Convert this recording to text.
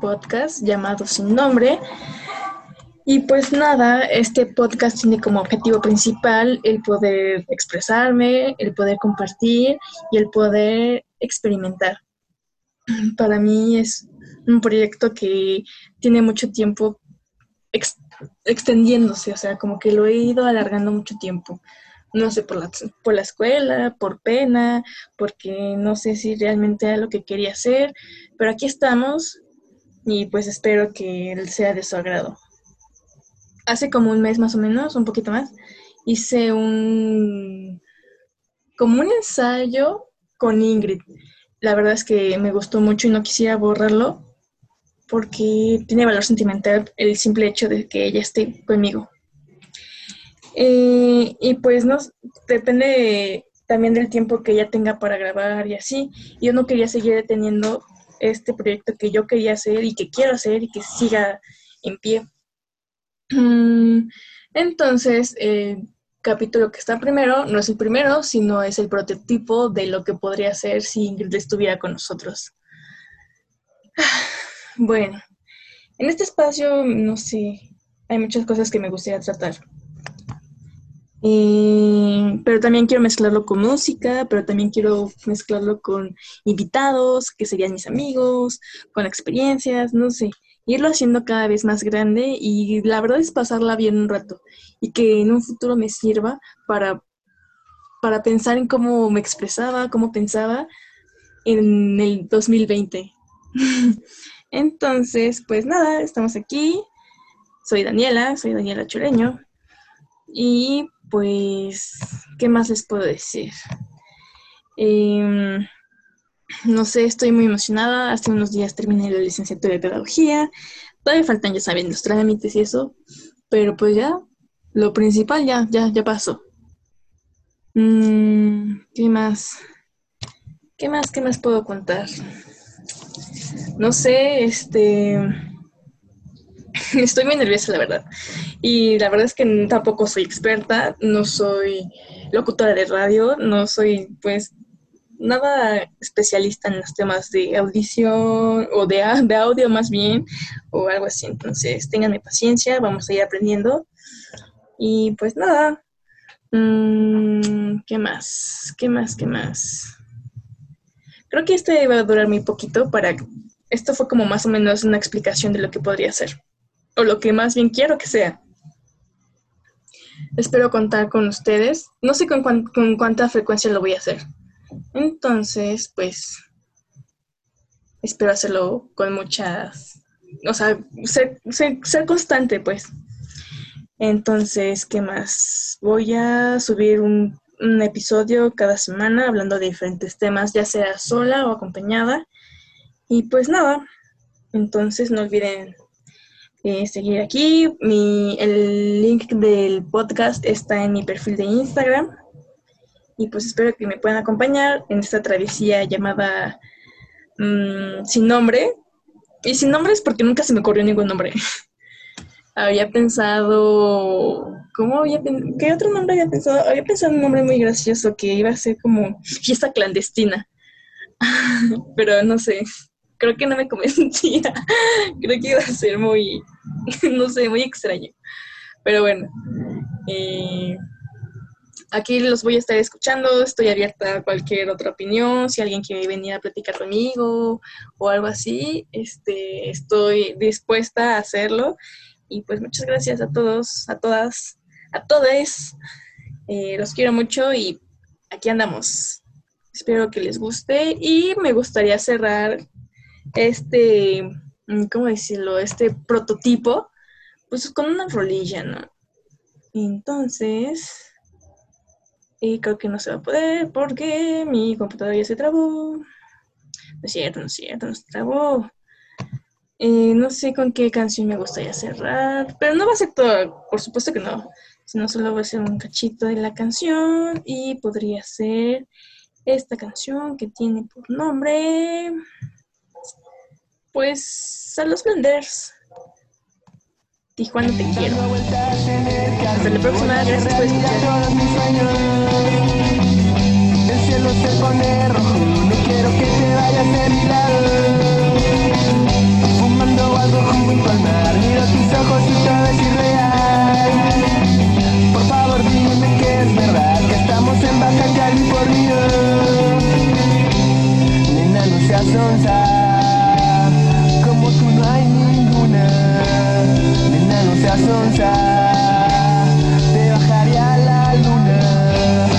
podcast llamado Sin Nombre. Y pues nada, este podcast tiene como objetivo principal el poder expresarme, el poder compartir y el poder experimentar. Para mí es un proyecto que tiene mucho tiempo extendiéndose, o sea, como que lo he ido alargando mucho tiempo. No sé, por la, por la escuela, por pena, porque no sé si realmente era lo que quería hacer, pero aquí estamos y pues espero que sea de su agrado hace como un mes más o menos, un poquito más, hice un como un ensayo con Ingrid. La verdad es que me gustó mucho y no quisiera borrarlo porque tiene valor sentimental el simple hecho de que ella esté conmigo. Eh, y pues no, depende también del tiempo que ella tenga para grabar y así. Yo no quería seguir deteniendo este proyecto que yo quería hacer y que quiero hacer y que siga en pie. Mm, entonces, el capítulo que está primero no es el primero, sino es el prototipo de lo que podría ser si Ingrid estuviera con nosotros. Bueno, en este espacio, no sé, hay muchas cosas que me gustaría tratar. Pero también quiero mezclarlo con música, pero también quiero mezclarlo con invitados, que serían mis amigos, con experiencias, no sé irlo haciendo cada vez más grande y la verdad es pasarla bien un rato y que en un futuro me sirva para, para pensar en cómo me expresaba, cómo pensaba en el 2020. Entonces, pues nada, estamos aquí. Soy Daniela, soy Daniela Chureño. Y pues, ¿qué más les puedo decir? Eh, no sé, estoy muy emocionada. Hace unos días terminé la licenciatura de pedagogía. Todavía faltan, ya saben, los trámites y eso. Pero pues ya, lo principal ya, ya, ya pasó. Mm, ¿Qué más? ¿Qué más? ¿Qué más puedo contar? No sé, este... Estoy muy nerviosa, la verdad. Y la verdad es que tampoco soy experta, no soy locutora de radio, no soy, pues, nada especialista en los temas de audición o de, de audio más bien o algo así. Entonces, tenganme paciencia, vamos a ir aprendiendo. Y pues nada, mm, ¿qué más? ¿Qué más? ¿Qué más? Creo que este va a durar muy poquito para... Esto fue como más o menos una explicación de lo que podría ser. O lo que más bien quiero que sea. Espero contar con ustedes. No sé con, con cuánta frecuencia lo voy a hacer entonces, pues, espero hacerlo con muchas, o sea, ser, constante, pues. Entonces, ¿qué más? Voy a subir un, episodio cada semana hablando de diferentes temas, ya sea sola o acompañada. Y pues nada, entonces no olviden eh, seguir aquí. Mi, el link del podcast está en mi perfil de Instagram y pues espero que me puedan acompañar en esta travesía llamada mm, Sin Nombre. Y sin nombre es porque nunca se me ocurrió ningún nombre. había pensado, ¿cómo había ¿Qué otro nombre había pensado? Había pensado un nombre muy gracioso que iba a ser como fiesta clandestina. Pero no sé, creo que no me convencía. creo que iba a ser muy, no sé, muy extraño. Pero bueno, eh, Aquí los voy a estar escuchando, estoy abierta a cualquier otra opinión, si alguien quiere venir a platicar conmigo o algo así, este, estoy dispuesta a hacerlo. Y pues muchas gracias a todos, a todas, a todos. Eh, los quiero mucho y aquí andamos. Espero que les guste y me gustaría cerrar este, ¿cómo decirlo? Este prototipo, pues con una rolilla, ¿no? Entonces, y creo que no se va a poder porque mi computadora ya se trabó. No es cierto, no es cierto, no se trabó. Eh, no sé con qué canción me gustaría cerrar, pero no va a ser todo, por supuesto que no, sino solo va a ser un cachito de la canción y podría ser esta canción que tiene por nombre, pues, a los Blenders. Tijuana te quiero. Hasta la próxima, gracias por escuchar. El cielo se pone rojo, no quiero que te vayas lado. Fumando Vivo junto al mar, miro tus ojos y todo es irreal. Por favor dime que es verdad que estamos en Baja California. Nena, no seas.